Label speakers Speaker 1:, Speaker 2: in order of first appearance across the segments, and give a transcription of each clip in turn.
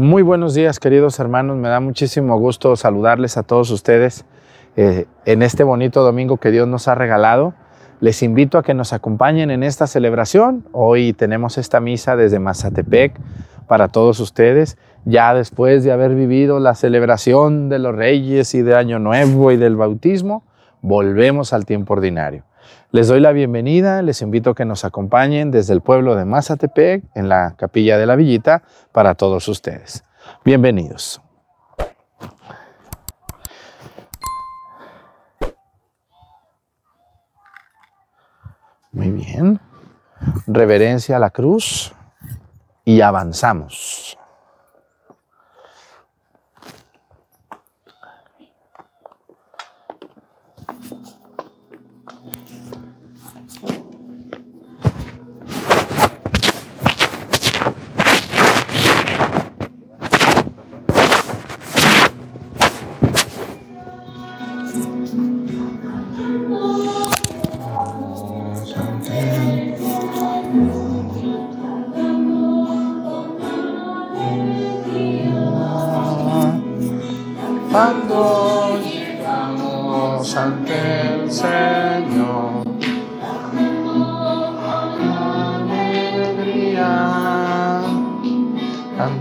Speaker 1: Muy buenos días, queridos hermanos. Me da muchísimo gusto saludarles a todos ustedes eh, en este bonito domingo que Dios nos ha regalado. Les invito a que nos acompañen en esta celebración. Hoy tenemos esta misa desde Mazatepec para todos ustedes, ya después de haber vivido la celebración de los Reyes y de Año Nuevo y del bautismo, volvemos al tiempo ordinario. Les doy la bienvenida, les invito a que nos acompañen desde el pueblo de Mazatepec, en la capilla de la Villita, para todos ustedes. Bienvenidos. Muy bien. Reverencia a la cruz y avanzamos.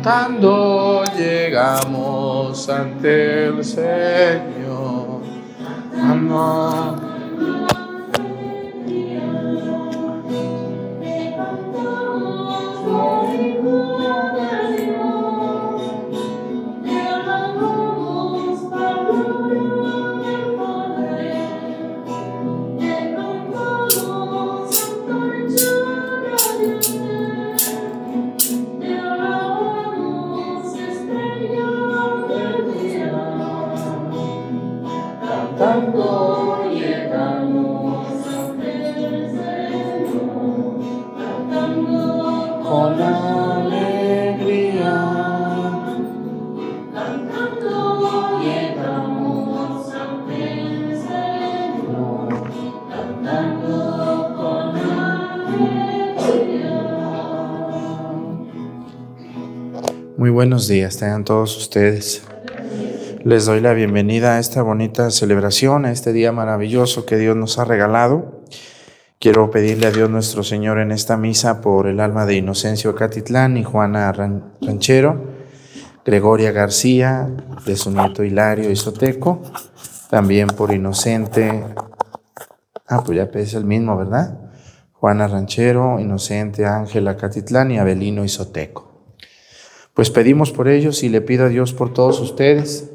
Speaker 1: Cantando llegamos ante el Señor. Amor. Buenos días, tengan todos ustedes. Les doy la bienvenida a esta bonita celebración, a este día maravilloso que Dios nos ha regalado. Quiero pedirle a Dios nuestro Señor en esta misa por el alma de Inocencio Catitlán y Juana Ranchero, Gregoria García, de su nieto Hilario Isoteco, también por Inocente, ah, pues ya es el mismo, ¿verdad? Juana Ranchero, Inocente Ángela Catitlán y Abelino Isoteco. Pues pedimos por ellos y le pido a Dios por todos ustedes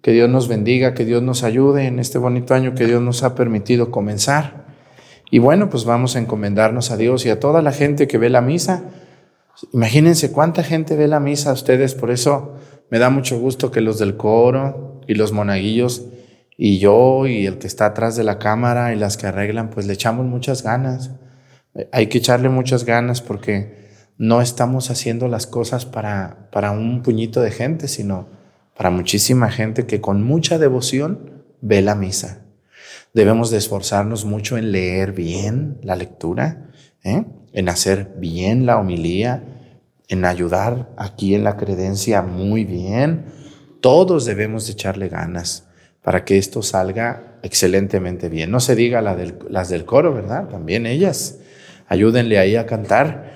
Speaker 1: que Dios nos bendiga, que Dios nos ayude en este bonito año que Dios nos ha permitido comenzar. Y bueno, pues vamos a encomendarnos a Dios y a toda la gente que ve la misa. Imagínense cuánta gente ve la misa a ustedes, por eso me da mucho gusto que los del coro y los monaguillos y yo y el que está atrás de la cámara y las que arreglan, pues le echamos muchas ganas. Hay que echarle muchas ganas porque no estamos haciendo las cosas para, para un puñito de gente, sino para muchísima gente que con mucha devoción ve la misa. Debemos de esforzarnos mucho en leer bien la lectura, ¿eh? en hacer bien la homilía, en ayudar aquí en la credencia muy bien. Todos debemos de echarle ganas para que esto salga excelentemente bien. No se diga la del, las del coro, ¿verdad? También ellas. Ayúdenle ahí a cantar,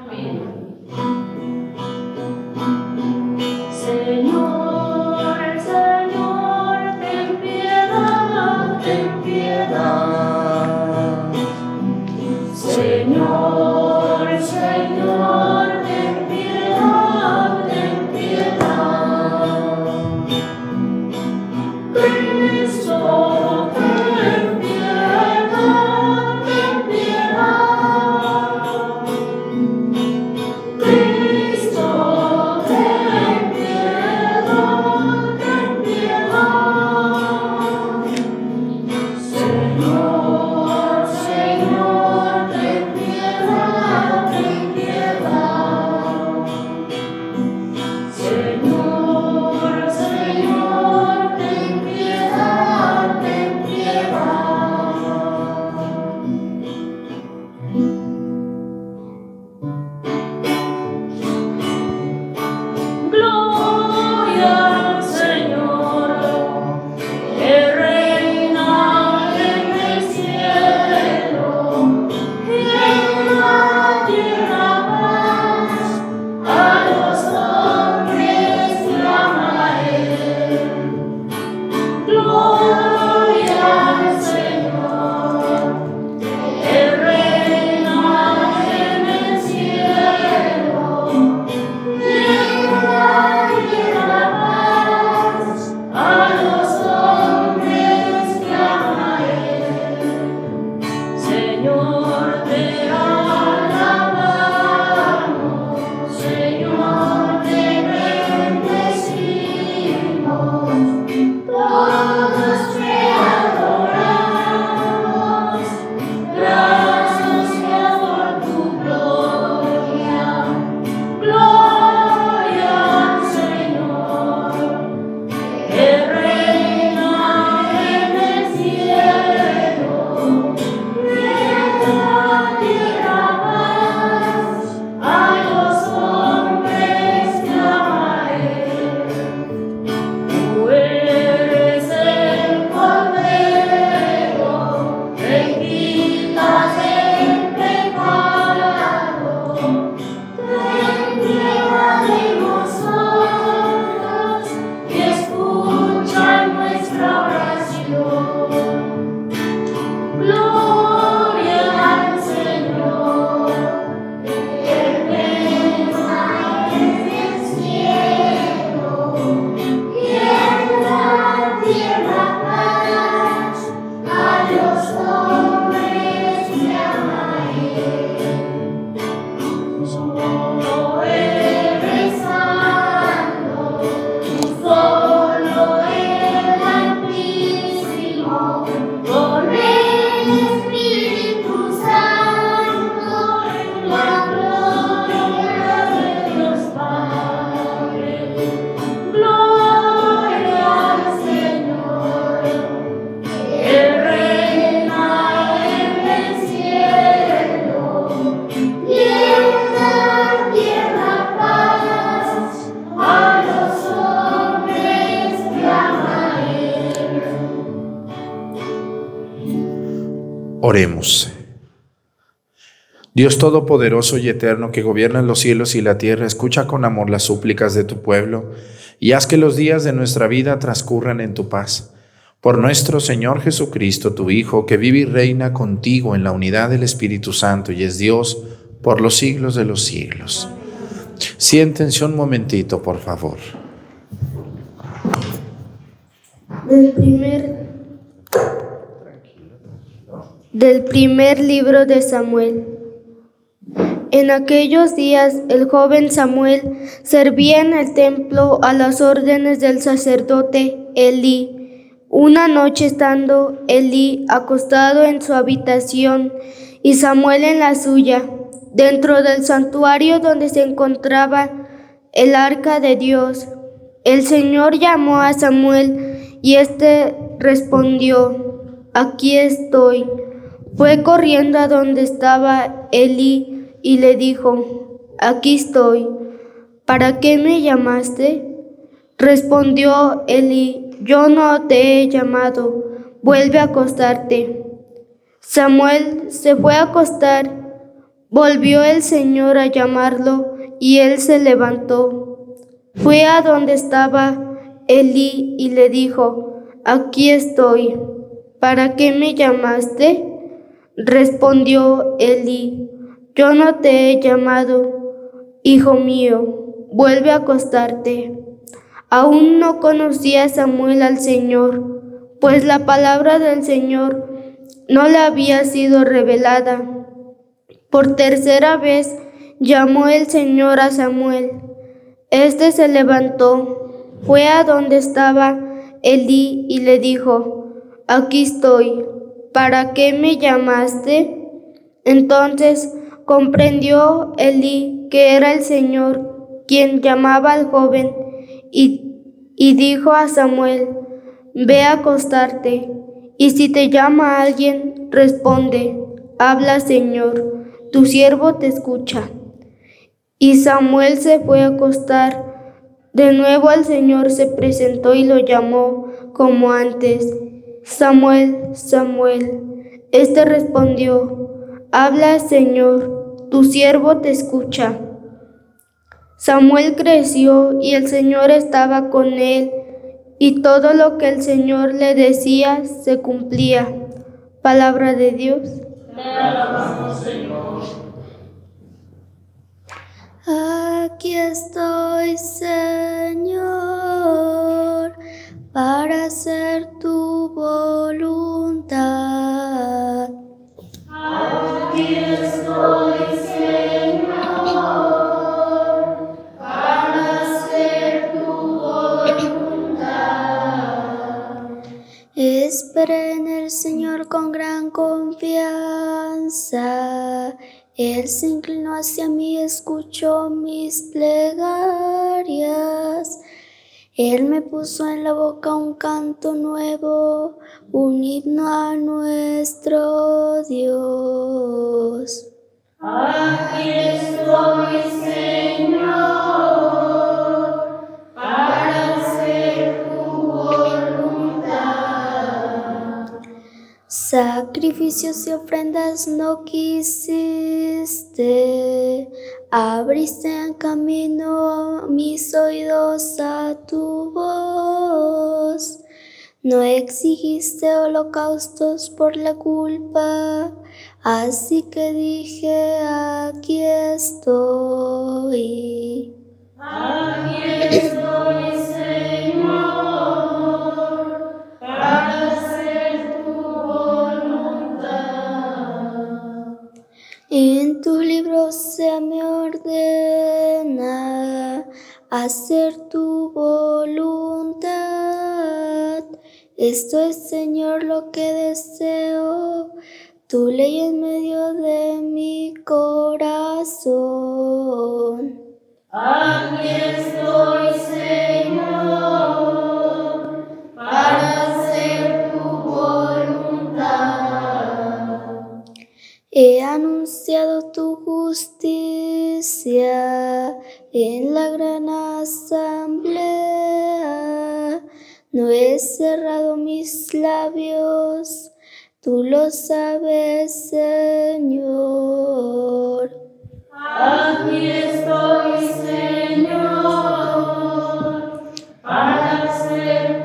Speaker 1: Oremos. Dios Todopoderoso y Eterno que gobierna los cielos y la tierra, escucha con amor las súplicas de tu pueblo y haz que los días de nuestra vida transcurran en tu paz. Por nuestro Señor Jesucristo, tu Hijo, que vive y reina contigo en la unidad del Espíritu Santo y es Dios por los siglos de los siglos. Siéntense un momentito, por favor.
Speaker 2: Del primer, del primer libro de Samuel. En aquellos días el joven Samuel servía en el templo a las órdenes del sacerdote Elí. Una noche estando Elí acostado en su habitación y Samuel en la suya, dentro del santuario donde se encontraba el arca de Dios, el Señor llamó a Samuel y éste respondió, aquí estoy. Fue corriendo a donde estaba Elí y le dijo, aquí estoy, ¿para qué me llamaste? Respondió Eli, yo no te he llamado, vuelve a acostarte. Samuel se fue a acostar, volvió el Señor a llamarlo y él se levantó. Fue a donde estaba Eli y le dijo, aquí estoy, ¿para qué me llamaste? Respondió Eli, yo no te he llamado, hijo mío, vuelve a acostarte. Aún no conocía Samuel al Señor, pues la palabra del Señor no le había sido revelada. Por tercera vez llamó el Señor a Samuel. Este se levantó, fue a donde estaba Elí y le dijo, aquí estoy, ¿para qué me llamaste? Entonces Comprendió Elí que era el Señor quien llamaba al joven y, y dijo a Samuel, ve a acostarte, y si te llama alguien, responde, habla Señor, tu siervo te escucha. Y Samuel se fue a acostar. De nuevo el Señor se presentó y lo llamó como antes, Samuel, Samuel. Este respondió, habla Señor, tu siervo te escucha. Samuel creció y el Señor estaba con él, y todo lo que el Señor le decía se cumplía. Palabra de Dios.
Speaker 3: Aquí estoy, Señor, para hacer tu voluntad. Aquí estoy. Esperé en el Señor con gran confianza. Él se inclinó hacia mí, escuchó mis plegarias. Él me puso en la boca un canto nuevo, un himno a nuestro Dios. Aquí estoy, Señor. Sacrificios y ofrendas no quisiste, abriste en camino mis oídos a tu voz. No exigiste holocaustos por la culpa, así que dije, aquí estoy. Aquí estoy, En tu libro se me ordena hacer tu voluntad. Esto es, Señor, lo que deseo, tu ley en medio de mi corazón. Aquí estoy, Señor, para He anunciado tu justicia en la gran asamblea. No he cerrado mis labios, Tú lo sabes, Señor.
Speaker 4: Aquí estoy, Señor, para hacer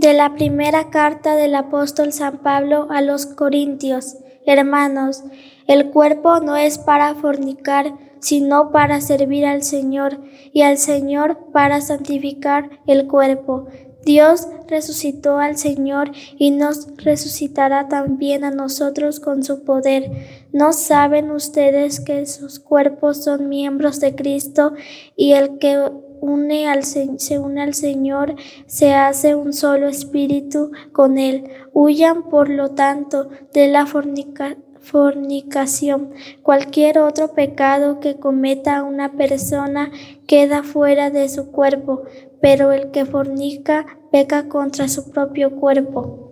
Speaker 5: De la primera carta del apóstol San Pablo a los Corintios. Hermanos, el cuerpo no es para fornicar, sino para servir al Señor, y al Señor para santificar el cuerpo. Dios resucitó al Señor y nos resucitará también a nosotros con su poder. ¿No saben ustedes que sus cuerpos son miembros de Cristo y el que se une al Señor se hace un solo espíritu con Él? Huyan, por lo tanto, de la fornicación fornicación. Cualquier otro pecado que cometa una persona queda fuera de su cuerpo, pero el que fornica peca contra su propio cuerpo.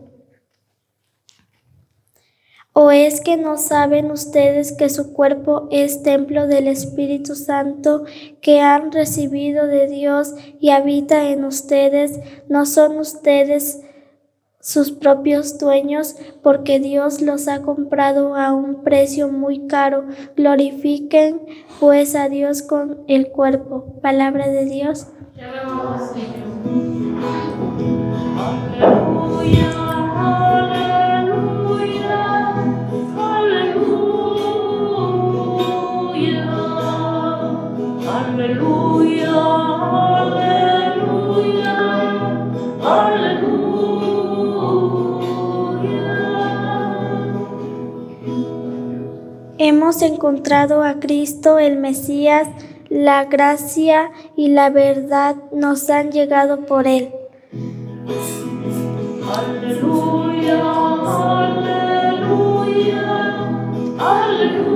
Speaker 5: ¿O es que no saben ustedes que su cuerpo es templo del Espíritu Santo que han recibido de Dios y habita en ustedes? ¿No son ustedes sus propios dueños porque Dios los ha comprado a un precio muy caro? Glorifiquen pues a Dios con el cuerpo. Palabra de Dios. Hemos encontrado a Cristo el Mesías, la gracia y la verdad nos han llegado por Él.
Speaker 4: Aleluya, aleluya, aleluya.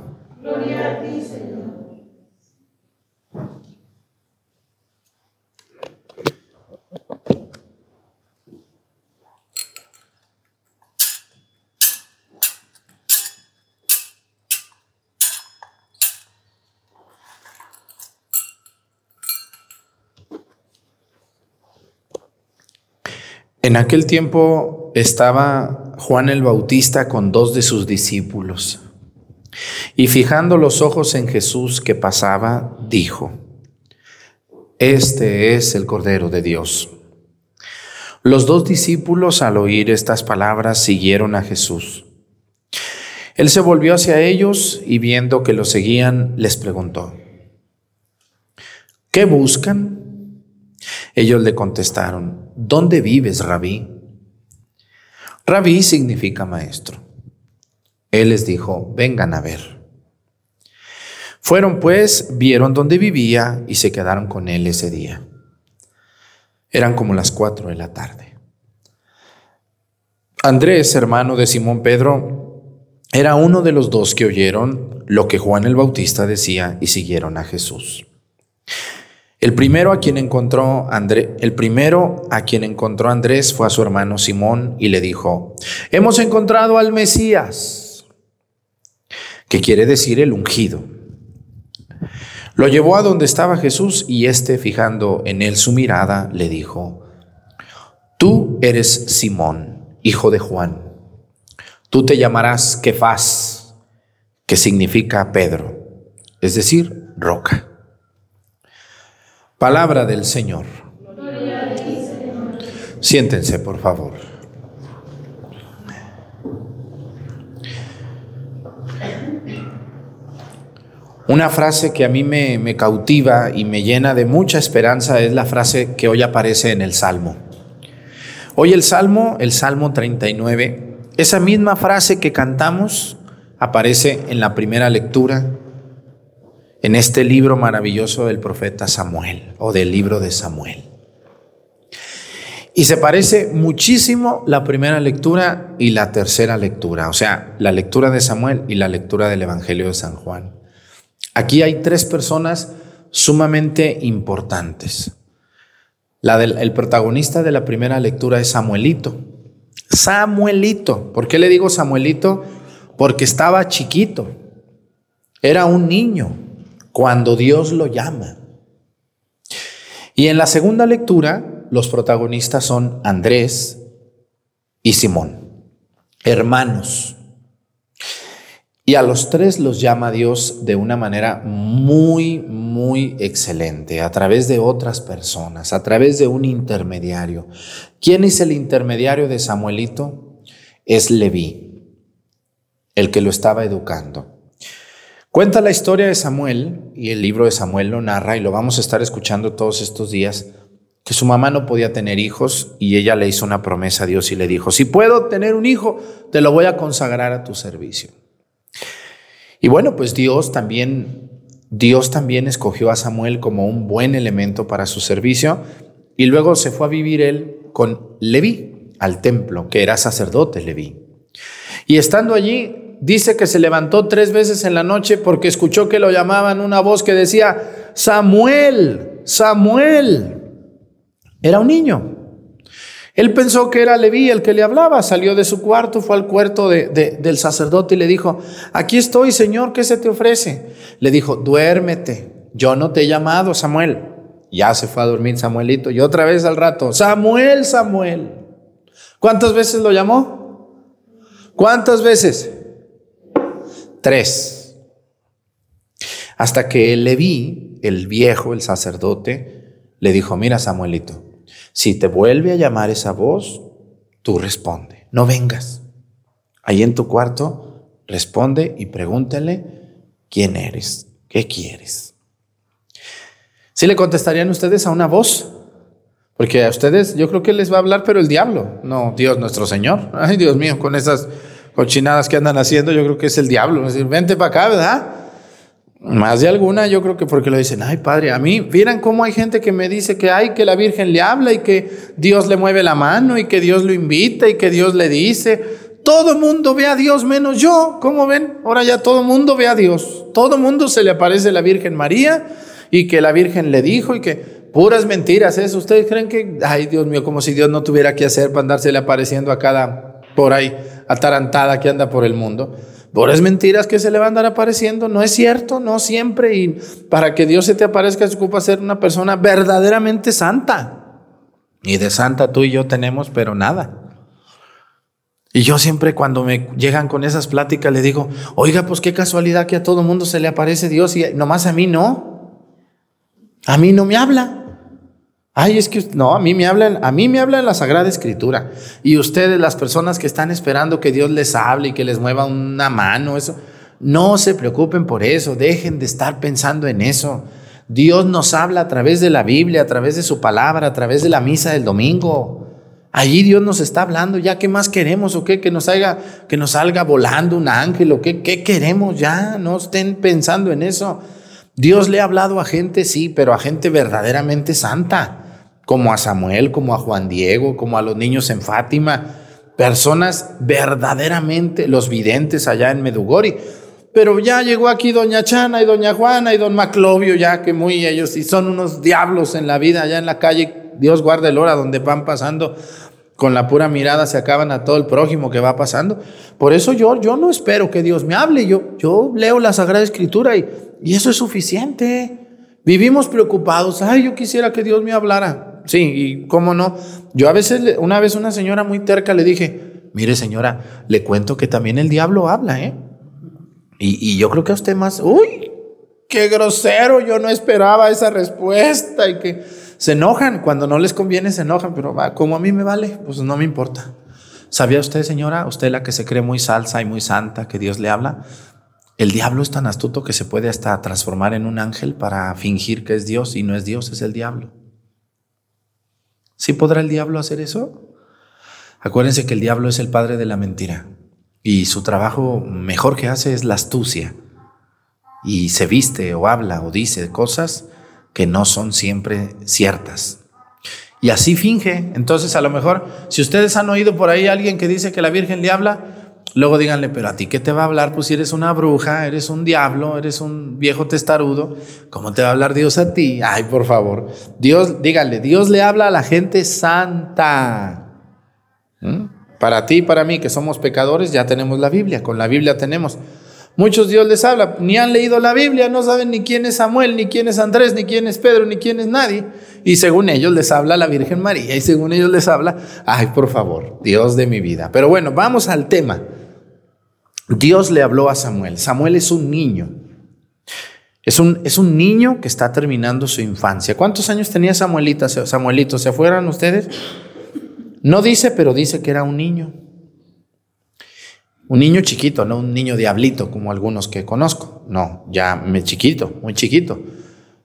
Speaker 1: En aquel tiempo estaba Juan el Bautista con dos de sus discípulos y fijando los ojos en Jesús que pasaba, dijo, Este es el Cordero de Dios. Los dos discípulos al oír estas palabras siguieron a Jesús. Él se volvió hacia ellos y viendo que lo seguían, les preguntó, ¿qué buscan? Ellos le contestaron, ¿dónde vives, rabí? Rabí significa maestro. Él les dijo, vengan a ver. Fueron pues, vieron dónde vivía y se quedaron con él ese día. Eran como las cuatro de la tarde. Andrés, hermano de Simón Pedro, era uno de los dos que oyeron lo que Juan el Bautista decía y siguieron a Jesús. El primero a quien encontró el primero a quien encontró Andrés fue a su hermano Simón y le dijo: "Hemos encontrado al Mesías", que quiere decir el ungido. Lo llevó a donde estaba Jesús y éste, fijando en él su mirada, le dijo: "Tú eres Simón, hijo de Juan. Tú te llamarás Kefas, que significa Pedro, es decir, roca." Palabra del Señor. Siéntense, por favor. Una frase que a mí me, cautiva y me llena de mucha esperanza es la frase que hoy aparece en el Salmo. Hoy el Salmo, el Salmo 39, esa misma frase que cantamos aparece en la primera lectura en este libro maravilloso del profeta Samuel o del libro de Samuel. Y se parece muchísimo la primera lectura y la tercera lectura, o sea, la lectura de Samuel y la lectura del Evangelio de San Juan. Aquí hay tres personas sumamente importantes. El protagonista de la primera lectura es Samuelito. Samuelito. ¿Por qué le digo Samuelito? Porque estaba chiquito. Era un niño cuando Dios lo llama. Y en la segunda lectura, los protagonistas son Andrés y Simón, hermanos. Y a los tres los llama Dios de una manera muy, muy excelente, a través de otras personas, a través de un intermediario. ¿Quién es el intermediario de Samuelito? Es Leví, el que lo estaba educando. Cuenta la historia de Samuel, y el libro de Samuel lo narra, y lo vamos a estar escuchando todos estos días, que su mamá no podía tener hijos y ella le hizo una promesa a Dios y le dijo, si puedo tener un hijo, te lo voy a consagrar a tu servicio. Y bueno, pues Dios también, Dios también escogió a Samuel como un buen elemento para su servicio y luego se fue a vivir él con Leví al templo, que era sacerdote Leví. Y estando allí, dice que se levantó tres veces en la noche porque escuchó que lo llamaban una voz que decía, Samuel, Samuel. Era un niño. Él pensó que era Leví el que le hablaba, salió de su cuarto, fue al cuarto de, del sacerdote y le dijo, aquí estoy, Señor, ¿qué se te ofrece? Le dijo, duérmete, yo no te he llamado, Samuel. Ya se fue a dormir Samuelito y otra vez al rato, Samuel, Samuel. ¿Cuántas veces lo llamó? ¿Cuántas veces? Tres. Hasta que Leví, el viejo, el sacerdote, le dijo, mira Samuelito, si te vuelve a llamar esa voz, tú responde, no vengas. Ahí en tu cuarto, responde y pregúntale quién eres, qué quieres. ¿Sí le contestarían ustedes a una voz? Porque a ustedes yo creo que les va a hablar, pero el diablo, no Dios nuestro Señor. Ay, Dios mío, con esas cochinadas que andan haciendo, yo creo que es el diablo. Es decir, vente para acá, ¿verdad? Más de alguna, yo creo que porque lo dicen, ay padre, a mí, vieran cómo hay gente que me dice que hay, que la Virgen le habla y que Dios le mueve la mano y que Dios lo invita y que Dios le dice. Todo mundo ve a Dios menos yo, ¿cómo ven? Ahora ya todo mundo ve a Dios. Todo mundo se le aparece la Virgen María y que la Virgen le dijo y que puras mentiras eso. ¿Ustedes creen que, ay Dios mío, como si Dios no tuviera que hacer para andársele apareciendo a cada por ahí atarantada que anda por el mundo? es mentiras que se le van a andar apareciendo, no es cierto, no siempre. Y para que Dios se te aparezca, se ocupa ser una persona verdaderamente santa. Y de santa tú y yo tenemos, pero nada. Y yo siempre cuando me llegan con esas pláticas le digo, oiga, pues qué casualidad que a todo mundo se le aparece Dios y nomás a mí no. A mí no me habla. Ay, es que no, a mí me hablan, a mí me habla la Sagrada Escritura. Y ustedes, las personas que están esperando que Dios les hable y que les mueva una mano, eso, no se preocupen por eso, dejen de estar pensando en eso. Dios nos habla a través de la Biblia, a través de su palabra, a través de la misa del domingo. Allí Dios nos está hablando, ya qué más queremos o qué, que nos salga, que nos salga volando un ángel o qué, qué queremos ya, no estén pensando en eso. Dios le ha hablado a gente, sí, pero a gente verdaderamente santa como a Samuel, como a Juan Diego, como a los niños en Fátima, personas verdaderamente, los videntes allá en Medugori. Pero ya llegó aquí doña Chana y doña Juana y don Maclovio, ya que muy ellos, y son unos diablos en la vida, allá en la calle, Dios guarde el hora donde van pasando, con la pura mirada se acaban a todo el prójimo que va pasando. Por eso yo, yo no espero que Dios me hable, yo, yo leo la Sagrada Escritura y, y eso es suficiente. Vivimos preocupados, ay, yo quisiera que Dios me hablara. Sí, y cómo no. Yo a veces, una vez una señora muy terca le dije, mire señora, le cuento que también el diablo habla, ¿eh? Y, yo creo que a usted más, uy, qué grosero, yo no esperaba esa respuesta y que se enojan, cuando no les conviene se enojan, pero como a mí me vale, pues no me importa. ¿Sabía usted, señora, usted la que se cree muy salsa y muy santa, que Dios le habla? El diablo es tan astuto que se puede hasta transformar en un ángel para fingir que es Dios y no es Dios, es el diablo. ¿Sí podrá el diablo hacer eso? Acuérdense que el diablo es el padre de la mentira y su trabajo mejor que hace es la astucia y se viste o habla o dice cosas que no son siempre ciertas. Y así finge. Entonces, a lo mejor, si ustedes han oído por ahí a alguien que dice que la Virgen le habla, luego díganle, pero a ti qué te va a hablar? Pues si eres una bruja, eres un diablo, eres un viejo testarudo, ¿cómo te va a hablar Dios a ti? Ay, por favor. Dios, díganle, Dios le habla a la gente santa. ¿Mm? Para ti y para mí, que somos pecadores, ya tenemos la Biblia. Con la Biblia tenemos. Muchos Dios les habla, ni han leído la Biblia, no saben ni quién es Samuel, ni quién es Andrés, ni quién es Pedro, ni quién es nadie. Y según ellos les habla la Virgen María y según ellos les habla, ay, por favor, Dios de mi vida. Pero bueno, vamos al tema. Dios le habló a Samuel. Samuel es un niño. Es un, es un niño que está terminando su infancia. ¿Cuántos años tenía Samuelita, Samuelito? ¿Se fueran ustedes? No dice, pero dice que era un niño. Un niño chiquito, no un niño diablito como algunos que conozco. No, ya me chiquito, muy chiquito.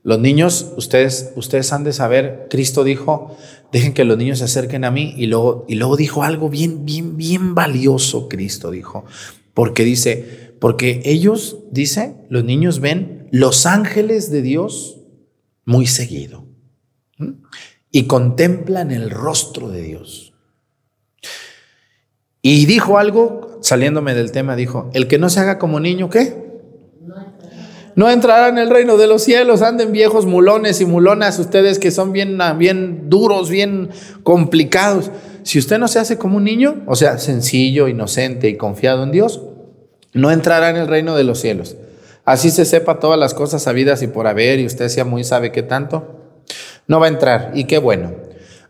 Speaker 1: Los niños, ustedes, ustedes han de saber, Cristo dijo, dejen que los niños se acerquen a mí y luego, y luego dijo algo bien, bien, bien valioso, Cristo dijo, porque dice, porque ellos, dice, los niños ven los ángeles de Dios muy seguido y contemplan el rostro de Dios. Y dijo algo, saliéndome del tema, dijo, el que no se haga como niño, ¿qué? No entrará en el reino de los cielos, anden viejos mulones y mulonas, ustedes que son bien, bien duros, bien complicados. Si usted no se hace como un niño, o sea, sencillo, inocente y confiado en Dios, no entrará en el reino de los cielos. Así se sepa todas las cosas sabidas y por haber, y usted sea muy sabe qué tanto, no va a entrar. Y qué bueno.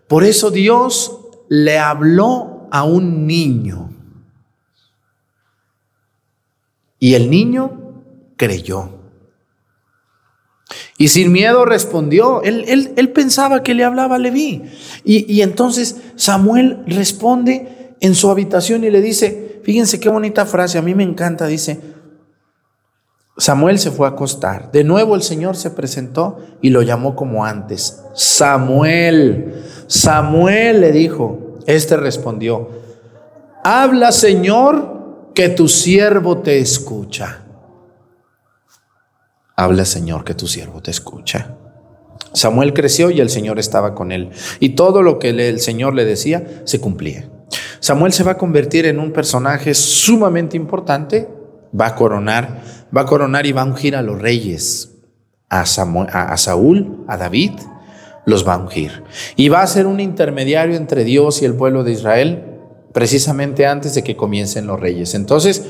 Speaker 1: Por eso Dios le habló a un niño. Y el niño creyó. Y sin miedo respondió. Él, él, pensaba que le hablaba a Leví. Y, y, entonces Samuel responde en su habitación y le dice, fíjense qué bonita frase, a mí me encanta, dice, Samuel se fue a acostar. De nuevo el Señor se presentó y lo llamó como antes. Samuel, Samuel le dijo, este respondió, habla Señor, que tu siervo te escucha. Habla Señor, que tu siervo te escucha. Samuel creció y el Señor estaba con él. Y todo lo que el Señor le decía se cumplía. Samuel se va a convertir en un personaje sumamente importante. Va a coronar, va a coronar y va a ungir a los reyes, a, a Saúl, a David, los va a ungir. Y va a ser un intermediario entre Dios y el pueblo de Israel precisamente antes de que comiencen los reyes. Entonces,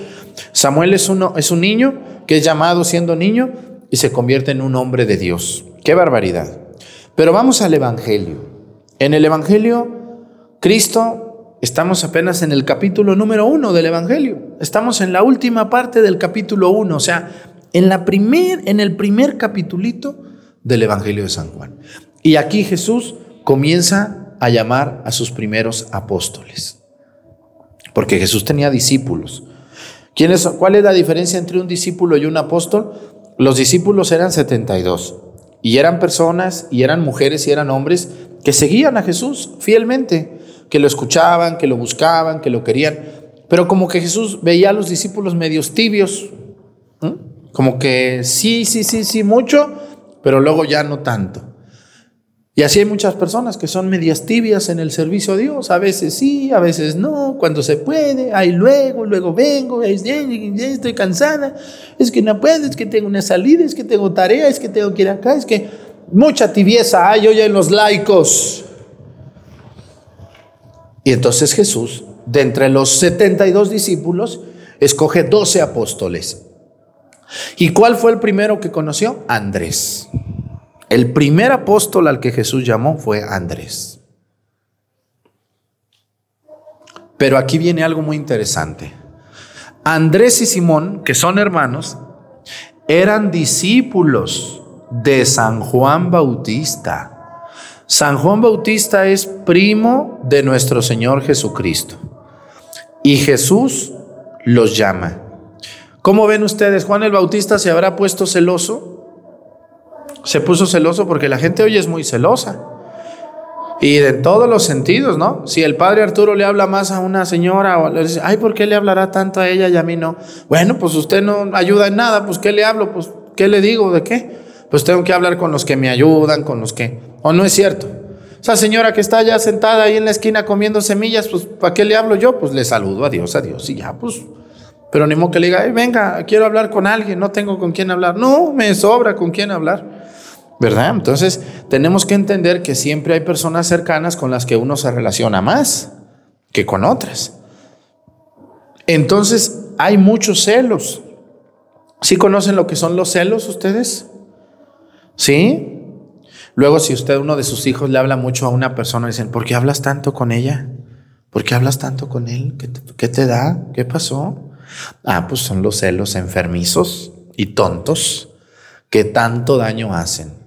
Speaker 1: Samuel es, uno, es un niño que es llamado siendo niño y se convierte en un hombre de Dios. Qué barbaridad. Pero vamos al Evangelio. En el Evangelio, Cristo, estamos apenas en el capítulo número uno del Evangelio. Estamos en la última parte del capítulo uno, o sea, en, la primer, en el primer capitulito del Evangelio de San Juan. Y aquí Jesús comienza a llamar a sus primeros apóstoles. Porque Jesús tenía discípulos. ¿Cuál es la diferencia entre un discípulo y un apóstol? Los discípulos eran 72 y eran personas y eran mujeres y eran hombres que seguían a Jesús fielmente, que lo escuchaban, que lo buscaban, que lo querían. Pero como que Jesús veía a los discípulos medios tibios, como que sí, sí, sí, sí, mucho, pero luego ya no tanto. Y así hay muchas personas que son medias tibias en el servicio a Dios. A veces sí, a veces no, cuando se puede, ahí luego, luego vengo, estoy cansada, es que no puedo, es que tengo una salida, es que tengo tarea, es que tengo que ir acá, es que mucha tibieza hay hoy en los laicos. Y entonces Jesús, de entre los 72 discípulos, escoge 12 apóstoles. ¿Y cuál fue el primero que conoció? Andrés. El primer apóstol al que Jesús llamó fue Andrés. Pero aquí viene algo muy interesante. Andrés y Simón, que son hermanos, eran discípulos de San Juan Bautista. San Juan Bautista es primo de nuestro Señor Jesucristo. Y Jesús los llama. ¿Cómo ven ustedes? Juan el Bautista se habrá puesto celoso se puso celoso porque la gente hoy es muy celosa. Y de todos los sentidos, ¿no? Si el padre Arturo le habla más a una señora, o le dice, ay, ¿por qué le hablará tanto a ella y a mí no? Bueno, pues usted no ayuda en nada, pues ¿qué le hablo? Pues ¿qué le digo? ¿De qué? Pues tengo que hablar con los que me ayudan, con los que... ¿O no es cierto? Esa señora que está allá sentada ahí en la esquina comiendo semillas, pues ¿para qué le hablo yo? Pues le saludo, adiós, adiós, y ya, pues. Pero ni modo que le diga, "Ay, venga, quiero hablar con alguien, no tengo con quién hablar. No, me sobra con quién hablar. ¿Verdad? Entonces tenemos que entender que siempre hay personas cercanas con las que uno se relaciona más que con otras. Entonces hay muchos celos. ¿Sí conocen lo que son los celos ustedes? ¿Sí? Luego si usted uno de sus hijos le habla mucho a una persona, dicen, ¿por qué hablas tanto con ella? ¿Por qué hablas tanto con él? ¿Qué te, qué te da? ¿Qué pasó? Ah, pues son los celos enfermizos y tontos que tanto daño hacen.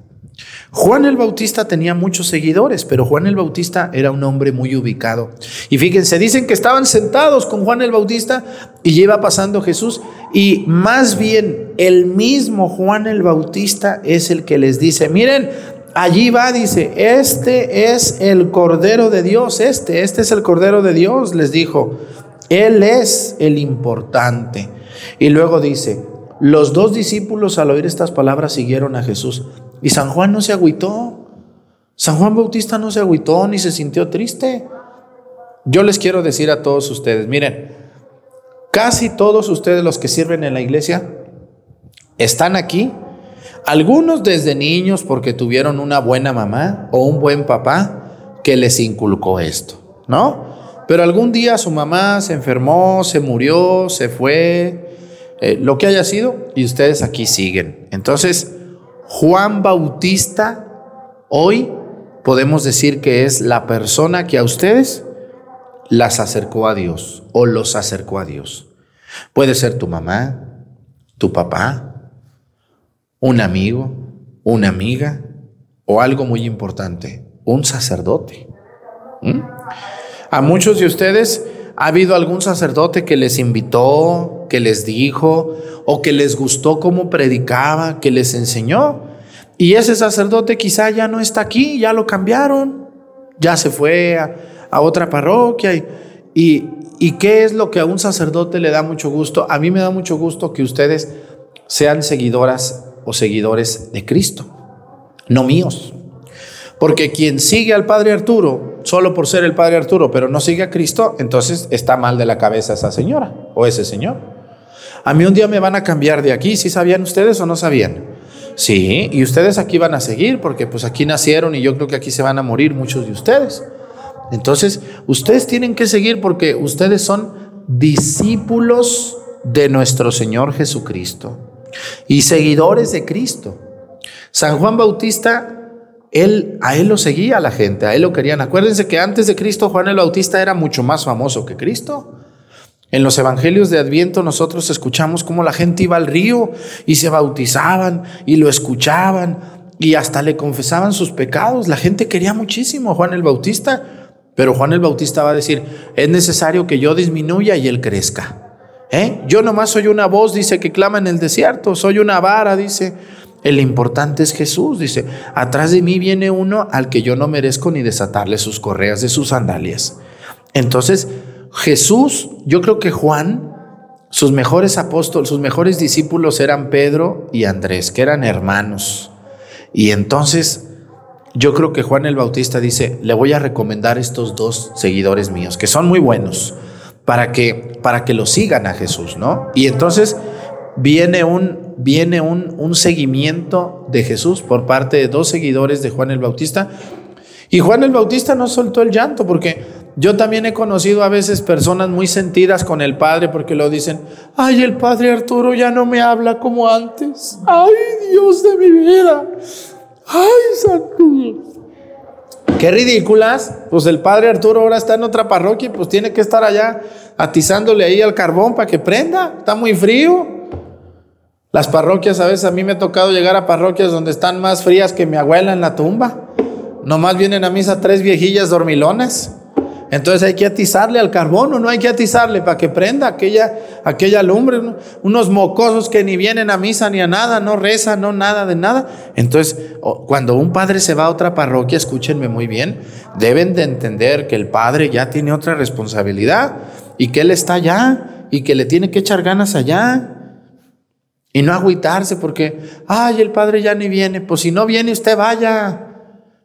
Speaker 1: Juan el Bautista tenía muchos seguidores, pero Juan el Bautista era un hombre muy ubicado. Y fíjense, dicen que estaban sentados con Juan el Bautista y lleva pasando Jesús. Y más bien el mismo Juan el Bautista es el que les dice, miren, allí va, dice, este es el Cordero de Dios, este, este es el Cordero de Dios, les dijo. Él es el importante. Y luego dice, los dos discípulos al oír estas palabras siguieron a Jesús. Y San Juan no se agüitó. San Juan Bautista no se agüitó ni se sintió triste. Yo les quiero decir a todos ustedes, miren, casi todos ustedes los que sirven en la iglesia están aquí. Algunos desde niños porque tuvieron una buena mamá o un buen papá que les inculcó esto, ¿no? Pero algún día su mamá se enfermó, se murió, se fue, eh, lo que haya sido, y ustedes aquí siguen. Entonces, Juan Bautista, hoy podemos decir que es la persona que a ustedes las acercó a Dios o los acercó a Dios. Puede ser tu mamá, tu papá, un amigo, una amiga o algo muy importante, un sacerdote. ¿Mm? A muchos de ustedes ha habido algún sacerdote que les invitó, que les dijo o que les gustó cómo predicaba, que les enseñó. Y ese sacerdote quizá ya no está aquí, ya lo cambiaron, ya se fue a, otra parroquia. Y, y, ¿Y qué es lo que a un sacerdote le da mucho gusto? A mí me da mucho gusto que ustedes sean seguidoras o seguidores de Cristo, no míos. Porque quien sigue al Padre Arturo, solo por ser el Padre Arturo, pero no sigue a Cristo, entonces está mal de la cabeza esa señora o ese señor. A mí un día me van a cambiar de aquí, ¿sí sabían ustedes o no sabían? Sí, y ustedes aquí van a seguir, porque pues aquí nacieron y yo creo que aquí se van a morir muchos de ustedes. Entonces, ustedes tienen que seguir porque ustedes son discípulos de nuestro Señor Jesucristo y seguidores de Cristo. San Juan Bautista él, a él lo seguía la gente, a él lo querían. Acuérdense que antes de Cristo Juan el Bautista era mucho más famoso que Cristo. En los evangelios de Adviento nosotros escuchamos cómo la gente iba al río y se bautizaban y lo escuchaban y hasta le confesaban sus pecados. La gente quería muchísimo a Juan el Bautista, pero Juan el Bautista va a decir, es necesario que yo disminuya y él crezca. ¿Eh? Yo nomás soy una voz, dice, que clama en el desierto, soy una vara, dice. El importante es Jesús, dice, atrás de mí viene uno al que yo no merezco ni desatarle sus correas de sus sandalias. Entonces, Jesús, yo creo que Juan, sus mejores apóstoles, sus mejores discípulos eran Pedro y Andrés, que eran hermanos. Y entonces, yo creo que Juan el Bautista dice, le voy a recomendar estos dos seguidores míos, que son muy buenos, para que, para que lo sigan a Jesús, ¿no? Y entonces viene un, viene un, un seguimiento de Jesús por parte de dos seguidores de Juan el Bautista. Y Juan el Bautista no soltó el llanto porque yo también he conocido a veces personas muy sentidas con el Padre porque lo dicen, ay, el Padre Arturo ya no me habla como antes. Ay, Dios de mi vida. Ay, santo. Qué ridículas. Pues el Padre Arturo ahora está en otra parroquia y pues tiene que estar allá atizándole ahí al carbón para que prenda. Está muy frío. Las parroquias, a veces a mí me ha tocado llegar a parroquias donde están más frías que mi abuela en la tumba. Nomás vienen a misa tres viejillas dormilonas. Entonces hay que atizarle al carbón o no hay que atizarle para que prenda aquella, aquella lumbre. ¿no? Unos mocosos que ni vienen a misa ni a nada, no rezan, no nada de nada. Entonces, cuando un padre se va a otra parroquia, escúchenme muy bien, deben de entender que el padre ya tiene otra responsabilidad y que él está allá y que le tiene que echar ganas allá. Y no agüitarse porque, ay, el padre ya ni viene. Pues si no viene, usted vaya.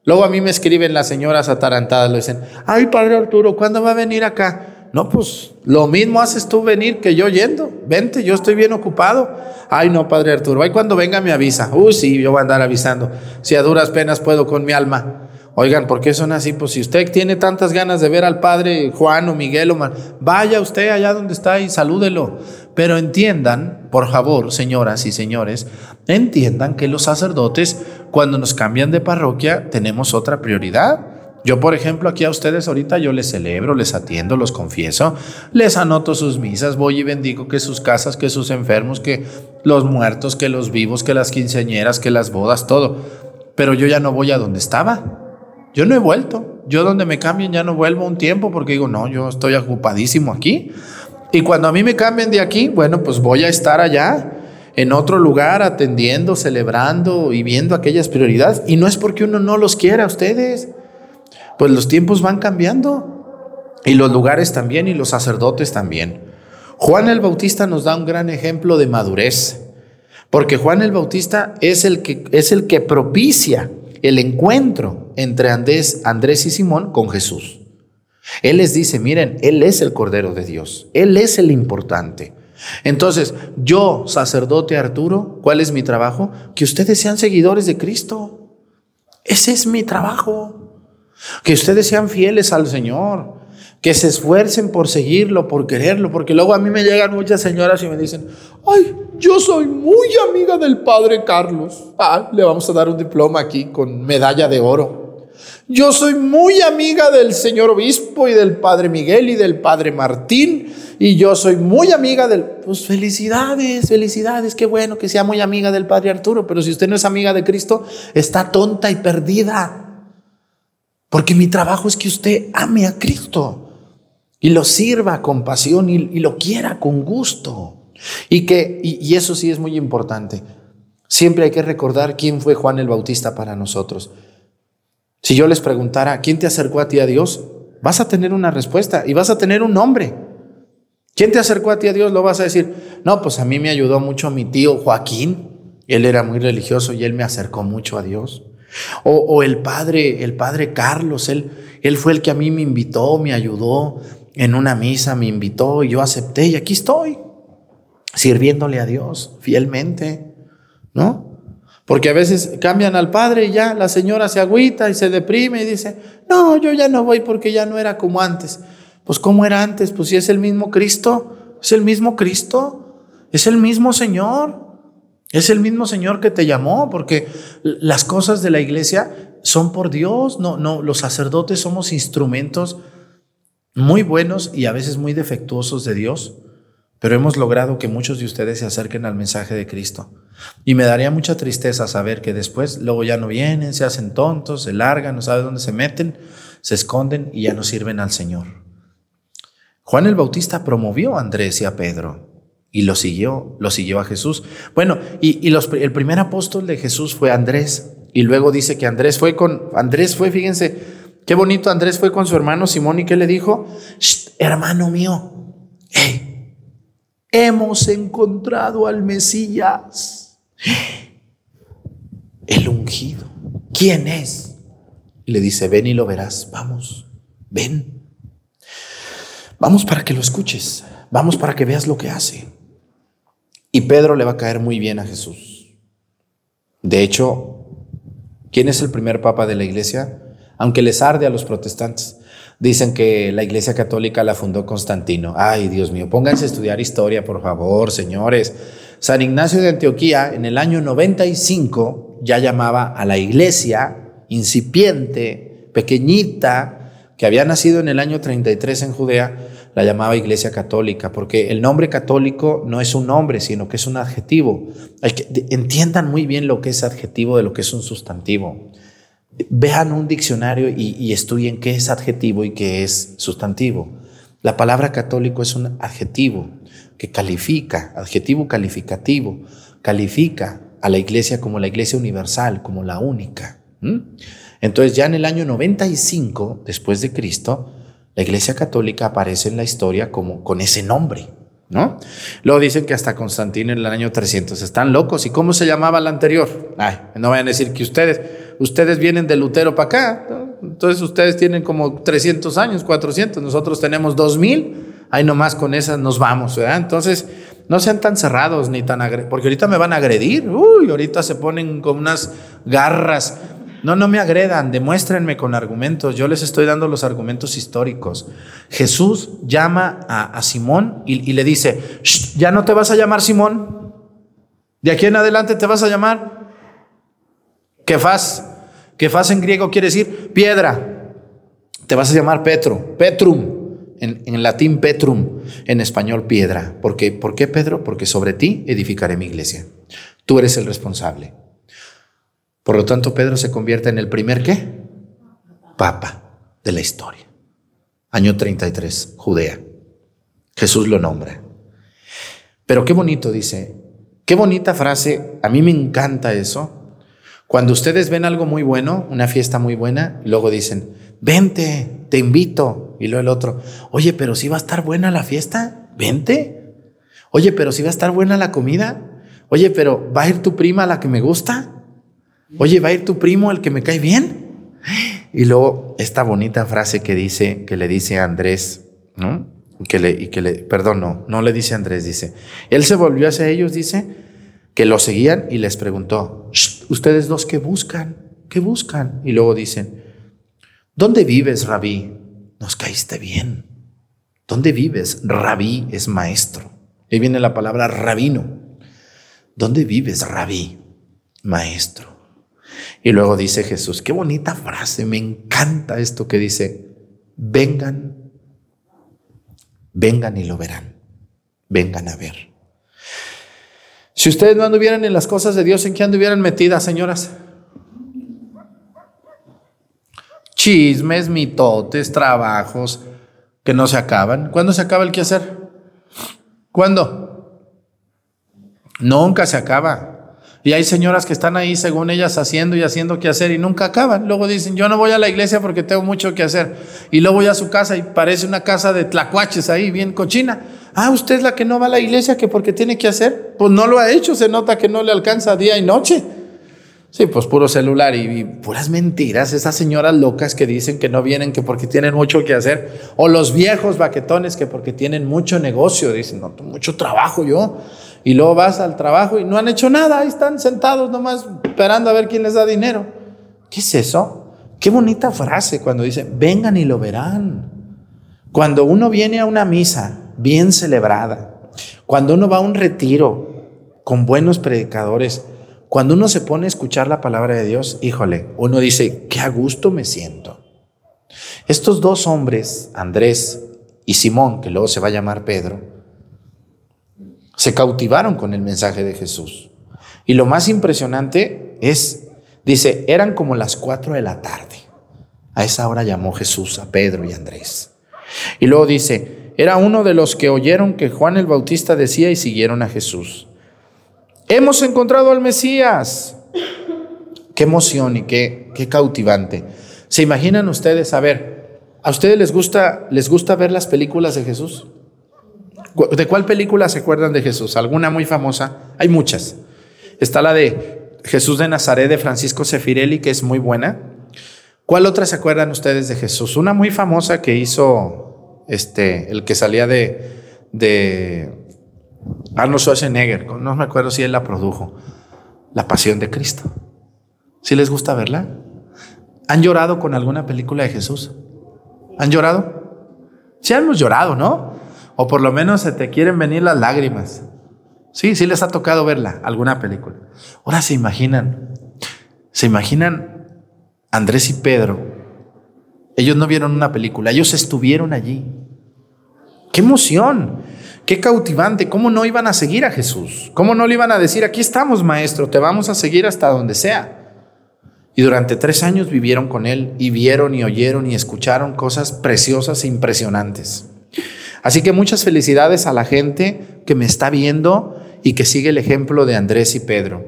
Speaker 1: Luego a mí me escriben las señoras atarantadas, le dicen, ay, padre Arturo, ¿cuándo va a venir acá? No, pues lo mismo haces tú venir que yo yendo. Vente, yo estoy bien ocupado. Ay, no, padre Arturo, ay, cuando venga me avisa. Uy, sí, yo voy a andar avisando. Si a duras penas puedo con mi alma. Oigan, ¿por qué son así? Pues si usted tiene tantas ganas de ver al padre Juan o Miguel o Mar, vaya usted allá donde está y salúdelo. Pero entiendan, por favor, señoras y señores, entiendan que los sacerdotes, cuando nos cambian de parroquia, tenemos otra prioridad. Yo, por ejemplo, aquí a ustedes ahorita yo les celebro, les atiendo, los confieso, les anoto sus misas, voy y bendigo que sus casas, que sus enfermos, que los muertos, que los vivos, que las quinceañeras, que las bodas, todo. Pero yo ya no voy a donde estaba. Yo no he vuelto. Yo donde me cambien ya no vuelvo un tiempo porque digo, no, yo estoy ocupadísimo aquí. Y cuando a mí me cambien de aquí, bueno, pues voy a estar allá, en otro lugar, atendiendo, celebrando y viendo aquellas prioridades. Y no es porque uno no los quiera a ustedes. Pues los tiempos van cambiando. Y los lugares también y los sacerdotes también. Juan el Bautista nos da un gran ejemplo de madurez. Porque Juan el Bautista es el que, es el que propicia el encuentro entre Andrés, Andrés y Simón con Jesús. Él les dice, miren, Él es el Cordero de Dios, Él es el importante. Entonces, yo, sacerdote Arturo, ¿cuál es mi trabajo? Que ustedes sean seguidores de Cristo. Ese es mi trabajo. Que ustedes sean fieles al Señor, que se esfuercen por seguirlo, por quererlo, porque luego a mí me llegan muchas señoras y me dicen, ay, yo soy muy amiga del padre Carlos. Ah, le vamos a dar un diploma aquí con medalla de oro. Yo soy muy amiga del señor obispo y del padre Miguel y del padre Martín. Y yo soy muy amiga del... Pues felicidades, felicidades. Qué bueno que sea muy amiga del padre Arturo. Pero si usted no es amiga de Cristo, está tonta y perdida. Porque mi trabajo es que usted ame a Cristo y lo sirva con pasión y, lo quiera con gusto. Y que, y eso sí es muy importante. Siempre hay que recordar quién fue Juan el Bautista para nosotros. Si yo les preguntara, ¿quién te acercó a ti a Dios? Vas a tener una respuesta y vas a tener un nombre. ¿Quién te acercó a ti a Dios? Lo vas a decir, no, pues a mí me ayudó mucho mi tío Joaquín. Él era muy religioso y él me acercó mucho a Dios. O, el padre, el padre Carlos, él, él fue el que a mí me invitó, me ayudó, en una misa me invitó y yo acepté y aquí estoy, sirviéndole a Dios fielmente, ¿no? Porque a veces cambian al padre y ya la señora se agüita y se deprime y dice, no, yo ya no voy porque ya no era como antes. Pues ¿cómo era antes? Pues si es el mismo Cristo, es el mismo Cristo, es el mismo Señor, es el mismo Señor que te llamó, porque las cosas de la iglesia son por Dios, no, no, los sacerdotes somos instrumentos muy buenos y a veces muy defectuosos de Dios, pero hemos logrado que muchos de ustedes se acerquen al mensaje de Cristo. Y me daría mucha tristeza saber que después luego ya no vienen, se hacen tontos, se largan, no saben dónde se meten, se esconden y ya no sirven al Señor. Juan el Bautista promovió a Andrés y a Pedro y lo siguió, lo siguió a Jesús. Bueno, y, los, el primer apóstol de Jesús fue Andrés y luego dice que Andrés fue con, Andrés fue, fíjense, Qué bonito Andrés fue con su hermano Simón y qué le dijo, hermano mío, hemos encontrado al Mesías, el ungido. ¿Quién es? Y le dice, ven y lo verás, vamos, ven. Vamos para que lo escuches, vamos para que veas lo que hace. Y Pedro le va a caer muy bien a Jesús. De hecho, ¿quién es el primer papa de la iglesia? aunque les arde a los protestantes. Dicen que la Iglesia Católica la fundó Constantino. Ay, Dios mío, pónganse a estudiar historia, por favor, señores. San Ignacio de Antioquía en el año 95 ya llamaba a la iglesia incipiente, pequeñita, que había nacido en el año 33 en Judea, la llamaba Iglesia Católica, porque el nombre católico no es un nombre, sino que es un adjetivo. Entiendan muy bien lo que es adjetivo de lo que es un sustantivo vean un diccionario y, estudien qué es adjetivo y qué es sustantivo. La palabra católico es un adjetivo que califica, adjetivo calificativo, califica a la iglesia como la iglesia universal, como la única. Entonces ya en el año 95 después de Cristo, la iglesia católica aparece en la historia como con ese nombre. ¿No? Luego dicen que hasta Constantino en el año 300 están locos. ¿Y cómo se llamaba la anterior? Ay, no vayan a decir que ustedes, ustedes vienen de Lutero para acá, entonces ustedes tienen como 300 años, 400, nosotros tenemos 2000, ahí nomás con esas nos vamos, ¿verdad? Entonces, no sean tan cerrados ni tan agresivos, porque ahorita me van a agredir, uy, ahorita se ponen con unas garras. No, no me agredan, demuéstrenme con argumentos. Yo les estoy dando los argumentos históricos. Jesús llama a, Simón y, le dice, "Shh, ya no te vas a llamar Simón, de aquí en adelante te vas a llamar Kefas. Kefas en griego quiere decir piedra. Te vas a llamar Petro, Petrum. En, latín Petrum, en español piedra. ¿Por qué? ¿Por qué Pedro? Porque sobre ti edificaré mi iglesia. Tú eres el responsable. Por lo tanto, Pedro se convierte en el primer qué? Papa de la historia. Año 33, Judea. Jesús lo nombra. Pero qué bonito dice, qué bonita frase, a mí me encanta eso. Cuando ustedes ven algo muy bueno, una fiesta muy buena, luego dicen, vente, te invito. Y luego el otro, oye, pero si va a estar buena la fiesta, vente. Oye, pero si va a estar buena la comida. Oye, pero ¿va a ir tu prima la que me gusta? Oye, ¿va a ir tu primo el que me cae bien? Y luego esta bonita frase que dice, que le dice a Andrés, ¿no? Que le, y que le, perdón, no, no le dice a Andrés, dice, él se volvió hacia ellos, dice, que lo seguían y les preguntó, "Shh, ustedes dos, ¿qué buscan? ¿Qué buscan? Y luego dicen, ¿dónde vives, rabí? Nos caíste bien. ¿Dónde vives? Rabí es maestro. Ahí viene la palabra rabino. ¿Dónde vives, rabí? Maestro. Y luego dice Jesús, qué bonita frase, me encanta esto que dice, vengan, vengan y lo verán, vengan a ver. Si ustedes no anduvieran en las cosas de Dios, ¿en qué anduvieran metidas, señoras? Chismes, mitotes, trabajos que no se acaban. ¿Cuándo se acaba el quehacer? ¿Cuándo? Nunca se acaba. Y hay señoras que están ahí, según ellas, haciendo y haciendo qué hacer y nunca acaban. Luego dicen, yo no voy a la iglesia porque tengo mucho que hacer. Y luego voy a su casa y parece una casa de tlacuaches ahí, bien cochina. Ah, usted es la que no va a la iglesia que porque tiene que hacer. Pues no lo ha hecho, se nota que no le alcanza día y noche. Sí, pues puro celular y, puras mentiras. Esas señoras locas que dicen que no vienen que porque tienen mucho que hacer. O los viejos baquetones que porque tienen mucho negocio. Dicen, no, mucho trabajo yo. Y luego vas al trabajo y no han hecho nada. Ahí están sentados nomás esperando a ver quién les da dinero. ¿Qué es eso? Qué bonita frase cuando dice, vengan y lo verán. Cuando uno viene a una misa bien celebrada, cuando uno va a un retiro con buenos predicadores, cuando uno se pone a escuchar la palabra de Dios, híjole, uno dice, qué a gusto me siento. Estos dos hombres, Andrés y Simón, que luego se va a llamar Pedro, se cautivaron con el mensaje de Jesús. Y lo más impresionante es, dice, eran como las cuatro de la tarde. A esa hora llamó Jesús a Pedro y Andrés. Y luego dice, era uno de los que oyeron que Juan el Bautista decía y siguieron a Jesús. Hemos encontrado al Mesías. Qué emoción y qué, qué cautivante. ¿Se imaginan ustedes? A ver, ¿a ustedes les gusta, les gusta ver las películas de Jesús? ¿De cuál película se acuerdan de Jesús? ¿Alguna muy famosa? Hay muchas. Está la de Jesús de Nazaret de Francisco Sefirelli, que es muy buena. ¿Cuál otra se acuerdan ustedes de Jesús? Una muy famosa que hizo este, el que salía de, de Arnold Schwarzenegger. No me acuerdo si él la produjo. La Pasión de Cristo. ¿Sí les gusta verla? ¿Han llorado con alguna película de Jesús? ¿Han llorado? Sí, hemos llorado, ¿no? O por lo menos se te quieren venir las lágrimas. Sí, sí les ha tocado verla, alguna película. Ahora se imaginan, se imaginan Andrés y Pedro. Ellos no vieron una película, ellos estuvieron allí. ¡Qué emoción! ¡Qué cautivante! ¿Cómo no iban a seguir a Jesús? ¿Cómo no le iban a decir, aquí estamos, maestro, te vamos a seguir hasta donde sea? Y durante tres años vivieron con él y vieron y oyeron y escucharon cosas preciosas e impresionantes. Así que muchas felicidades a la gente que me está viendo y que sigue el ejemplo de Andrés y Pedro,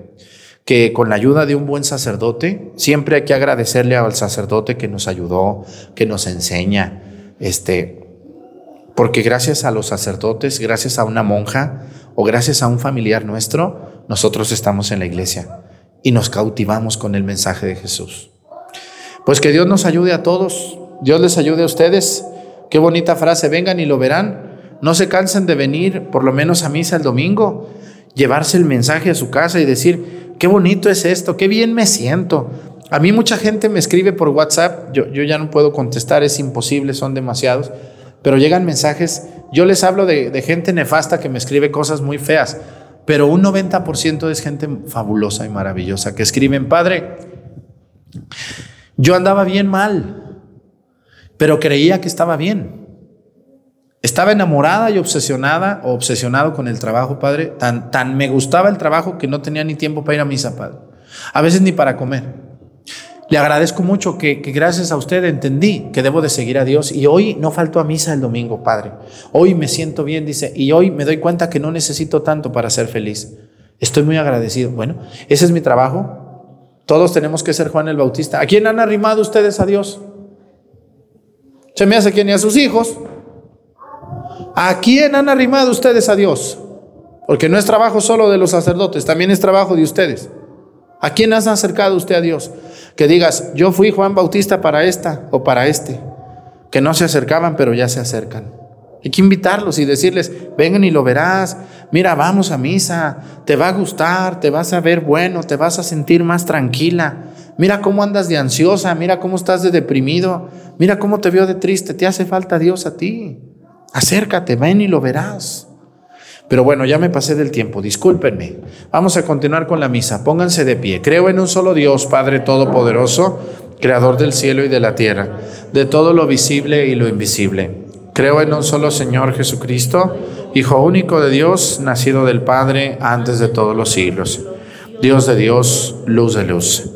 Speaker 1: que con la ayuda de un buen sacerdote, siempre hay que agradecerle al sacerdote que nos ayudó, que nos enseña, este, porque gracias a los sacerdotes, gracias a una monja o gracias a un familiar nuestro, nosotros estamos en la iglesia. y nos cautivamos con el mensaje de Jesús. Pues que Dios nos ayude a todos, Dios les ayude a ustedes. Qué bonita frase, vengan y lo verán. No se cansen de venir por lo menos a misa el domingo, llevarse el mensaje a su casa y decir, qué bonito es esto, qué bien me siento. A mí mucha gente me escribe por WhatsApp, yo, yo ya no puedo contestar, es imposible, son demasiados, pero llegan mensajes, yo les hablo de, de gente nefasta que me escribe cosas muy feas, pero un 90% es gente fabulosa y maravillosa que escriben, Padre, yo andaba bien mal, pero creía que estaba bien. Estaba enamorada y obsesionada o obsesionado con el trabajo, Padre. Tan, tan me gustaba el trabajo que no tenía ni tiempo para ir a misa, Padre. A veces ni para comer. Le agradezco mucho que, que, gracias a usted entendí que debo de seguir a Dios y hoy no falto a misa el domingo, Padre. Hoy me siento bien, dice, y hoy me doy cuenta que no necesito tanto para ser feliz. Estoy muy agradecido. Bueno, ese es mi trabajo. Todos tenemos que ser Juan el Bautista. ¿A quién han arrimado ustedes a Dios? Se me hace que ni a sus hijos. ¿A quién han arrimado ustedes a Dios? Porque no es trabajo solo de los sacerdotes, también es trabajo de ustedes. ¿A quién has acercado usted a Dios? Que digas, yo fui Juan Bautista para esta o para este. Que no se acercaban, pero ya se acercan. Hay que invitarlos y decirles, vengan y lo verás, mira, vamos a misa, te va a gustar, te vas a ver bueno, te vas a sentir más tranquila. Mira cómo andas de ansiosa, mira cómo estás de deprimido, mira cómo te veo de triste, te hace falta Dios a ti. Acércate, ven y lo verás. Pero bueno, ya me pasé del tiempo, discúlpenme. Vamos a continuar con la misa. Pónganse de pie. Creo en un solo Dios, Padre Todopoderoso, Creador del cielo y de la tierra, de todo lo visible y lo invisible. Creo en un solo Señor Jesucristo, Hijo único de Dios, nacido del Padre antes de todos los siglos. Dios de Dios, luz de luz.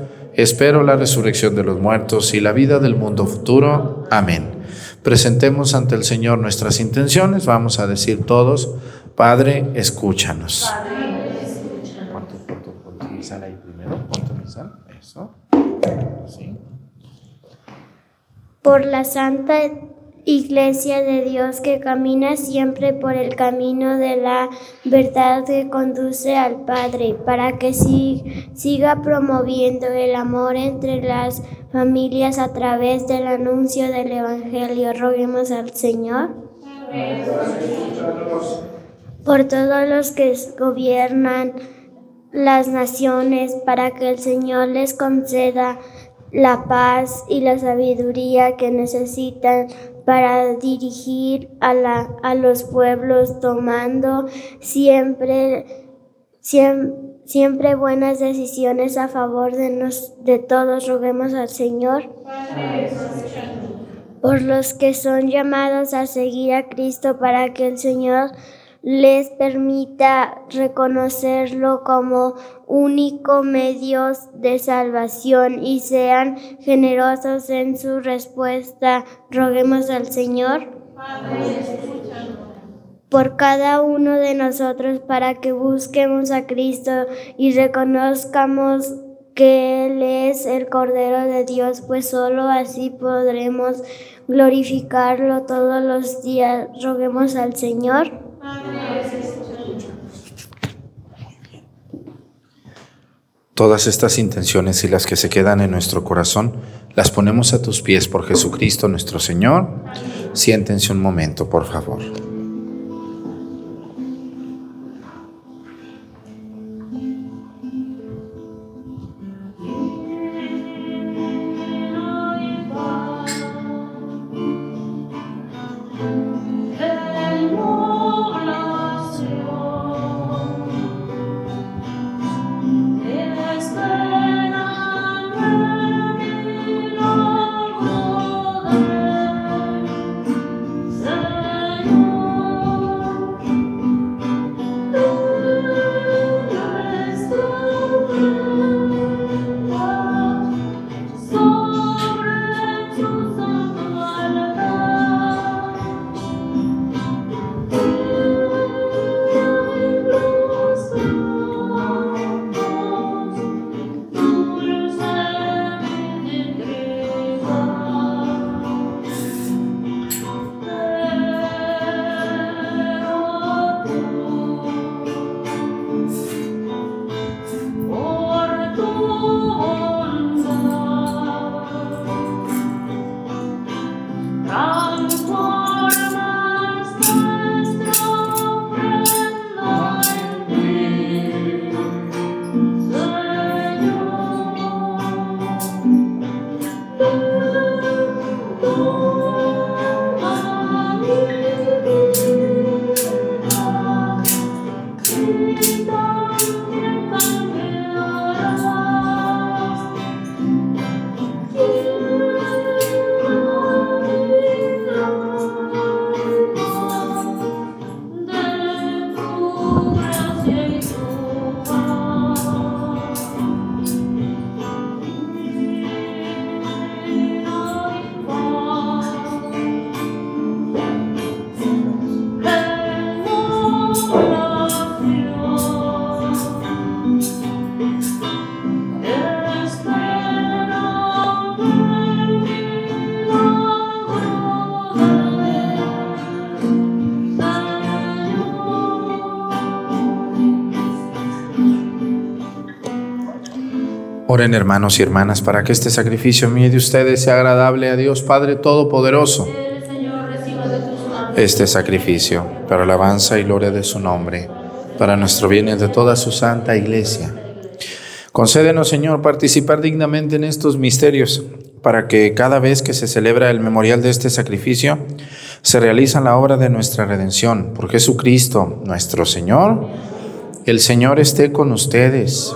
Speaker 1: Espero la resurrección de los muertos y la vida del mundo futuro. Amén presentemos ante el Señor nuestras intenciones, vamos a decir todos, Padre, escúchanos. Padre, escúchanos. ahí primero? Eso.
Speaker 6: Por la Santa Iglesia de Dios que camina siempre por el camino de la verdad que conduce al Padre, para que siga promoviendo el amor entre las familias a través del anuncio del Evangelio. Roguemos al Señor. Por todos los que gobiernan las naciones, para que el Señor les conceda la paz y la sabiduría que necesitan para dirigir a, la, a los pueblos tomando siempre, siempre, siempre buenas decisiones a favor de, nos, de todos. Roguemos al Señor. Por los que son llamados a seguir a Cristo para que el Señor les permita reconocerlo como único medio de salvación y sean generosos en su respuesta. Roguemos al Señor por cada uno de nosotros para que busquemos a Cristo y reconozcamos que Él es el Cordero de Dios, pues solo así podremos glorificarlo todos los días. Roguemos al Señor.
Speaker 1: Todas estas intenciones y las que se quedan en nuestro corazón, las ponemos a tus pies por Jesucristo nuestro Señor. Siéntense un momento, por favor. Hermanos y hermanas para que este sacrificio mío de ustedes sea agradable a Dios Padre Todopoderoso. Este sacrificio para alabanza y gloria de su nombre, para nuestro bien y de toda su santa iglesia. Concédenos, Señor, participar dignamente en estos misterios, para que cada vez que se celebra el memorial de este sacrificio, se realiza la obra de nuestra redención. Por Jesucristo, nuestro Señor, el Señor esté con ustedes.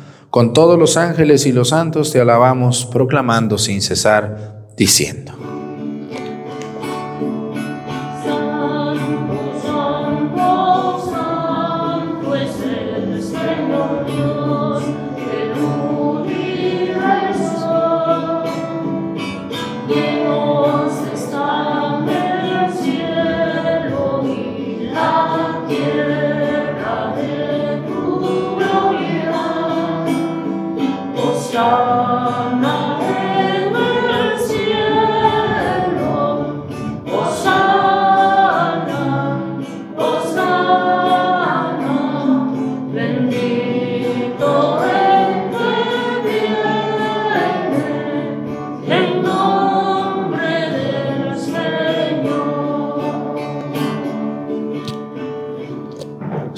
Speaker 1: con todos los ángeles y los santos te alabamos, proclamando sin cesar, diciendo.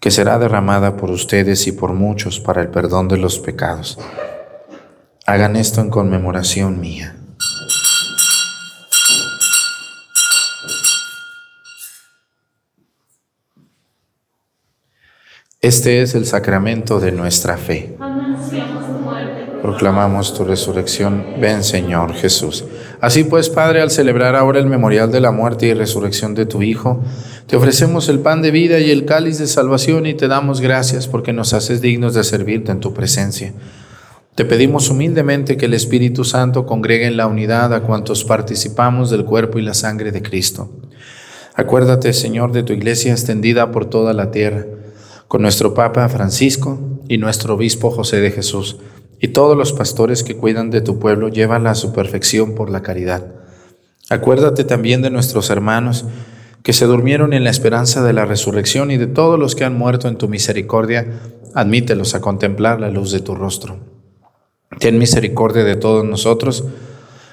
Speaker 1: que será derramada por ustedes y por muchos para el perdón de los pecados. Hagan esto en conmemoración mía. Este es el sacramento de nuestra fe. Proclamamos tu resurrección. Ven, Señor Jesús. Así pues, Padre, al celebrar ahora el memorial de la muerte y resurrección de tu Hijo, te ofrecemos el pan de vida y el cáliz de salvación y te damos gracias porque nos haces dignos de servirte en tu presencia. Te pedimos humildemente que el Espíritu Santo congregue en la unidad a cuantos participamos del cuerpo y la sangre de Cristo. Acuérdate, Señor, de tu iglesia extendida por toda la tierra, con nuestro Papa Francisco y nuestro Obispo José de Jesús, y todos los pastores que cuidan de tu pueblo, llévala a su perfección por la caridad. Acuérdate también de nuestros hermanos que se durmieron en la esperanza de la resurrección y de todos los que han muerto en tu misericordia, admítelos a contemplar la luz de tu rostro. Ten misericordia de todos nosotros,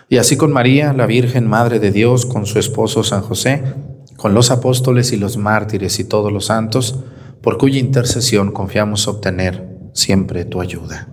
Speaker 1: y así con María, la Virgen Madre de Dios, con su esposo San José, con los apóstoles y los mártires y todos los santos, por cuya intercesión confiamos obtener siempre tu ayuda.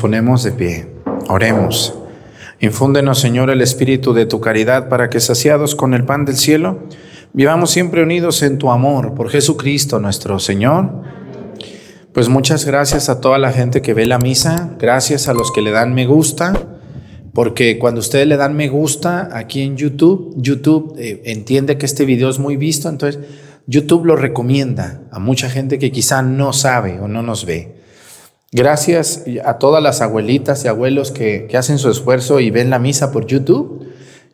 Speaker 4: Ponemos de pie. Oremos. Infúndenos, Señor, el espíritu de tu caridad para que, saciados con el pan del cielo, vivamos siempre unidos en tu amor por Jesucristo nuestro Señor. Pues muchas gracias a toda la gente que ve la misa, gracias a los que le dan me gusta, porque cuando ustedes le dan me gusta aquí en YouTube, YouTube eh, entiende que este video es muy visto, entonces YouTube lo recomienda a mucha gente que quizá no sabe o no nos ve.
Speaker 1: Gracias a todas las abuelitas y abuelos que, hacen su esfuerzo y ven la misa por YouTube.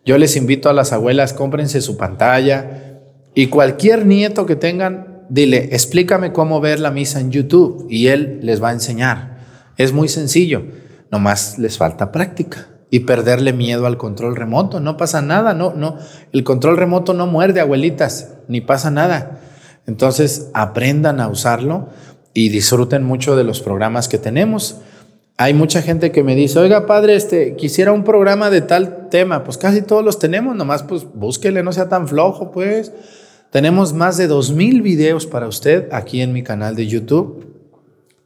Speaker 1: Yo les invito a las abuelas, cómprense su pantalla y cualquier nieto que tengan, dile, explícame cómo ver la misa en YouTube y él les va a enseñar. Es muy sencillo, nomás les falta práctica y perderle miedo al control remoto. No pasa nada, no, no. El control remoto no muerde, abuelitas, ni pasa nada. Entonces aprendan a usarlo y disfruten mucho de los programas que tenemos. Hay mucha gente que me dice, oiga padre, este, quisiera un programa de tal tema. Pues casi todos los tenemos, nomás pues búsquele, no sea tan flojo, pues. Tenemos más de dos mil videos para usted aquí en mi canal de YouTube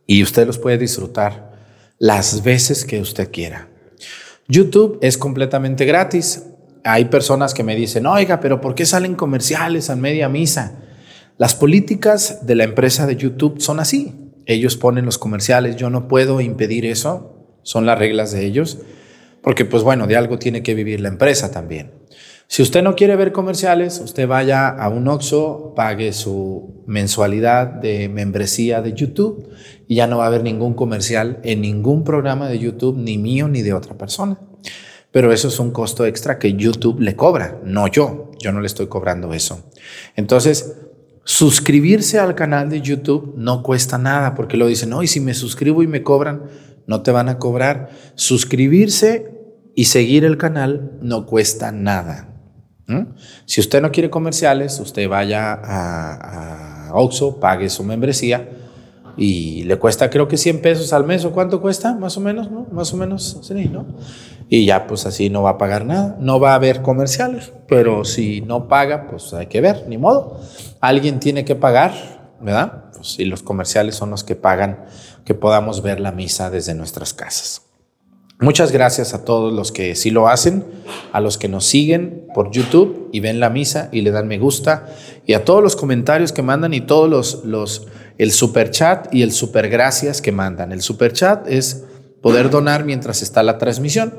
Speaker 1: y usted los puede disfrutar las veces que usted quiera. YouTube es completamente gratis. Hay personas que me dicen, oiga, pero ¿por qué salen comerciales a media misa? Las políticas de la empresa de YouTube son así. Ellos ponen los comerciales, yo no puedo impedir eso, son las reglas de ellos, porque pues bueno, de algo tiene que vivir la empresa también. Si usted no quiere ver comerciales, usted vaya a un Oxxo, pague su mensualidad de membresía de YouTube y ya no va a haber ningún comercial en ningún programa de YouTube, ni mío ni de otra persona. Pero eso es un costo extra que YouTube le cobra, no yo. Yo no le estoy cobrando eso. Entonces, suscribirse al canal de YouTube no cuesta nada, porque lo dicen, no, y si me suscribo y me cobran, no te van a cobrar. Suscribirse y seguir el canal no cuesta nada. Si usted no quiere comerciales, usted vaya a, a Oxxo, pague su membresía y le cuesta creo que 100 pesos al mes o cuánto cuesta, más o menos, ¿no? Más o menos, sí, ¿no? Y ya pues así no va a pagar nada, no va a haber comerciales, pero si no paga, pues hay que ver, ni modo. Alguien tiene que pagar, ¿verdad? Pues y los comerciales son los que pagan que podamos ver la misa desde nuestras casas. Muchas gracias a todos los que sí lo hacen, a los que nos siguen por YouTube y ven la misa y le dan me gusta, y a todos los comentarios que mandan y todos los, los el super chat y el super gracias que mandan. El super chat es poder donar mientras está la transmisión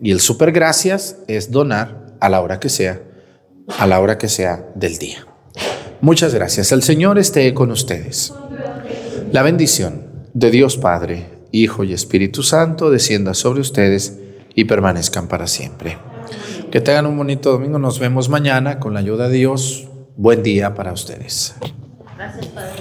Speaker 1: y el super gracias es donar a la hora que sea, a la hora que sea del día. Muchas gracias. El Señor esté con ustedes. La bendición de Dios Padre Hijo y Espíritu Santo descienda sobre ustedes y permanezcan para siempre. Que tengan un bonito domingo. Nos vemos mañana con la ayuda de Dios. Buen día para ustedes.
Speaker 4: Gracias, Padre.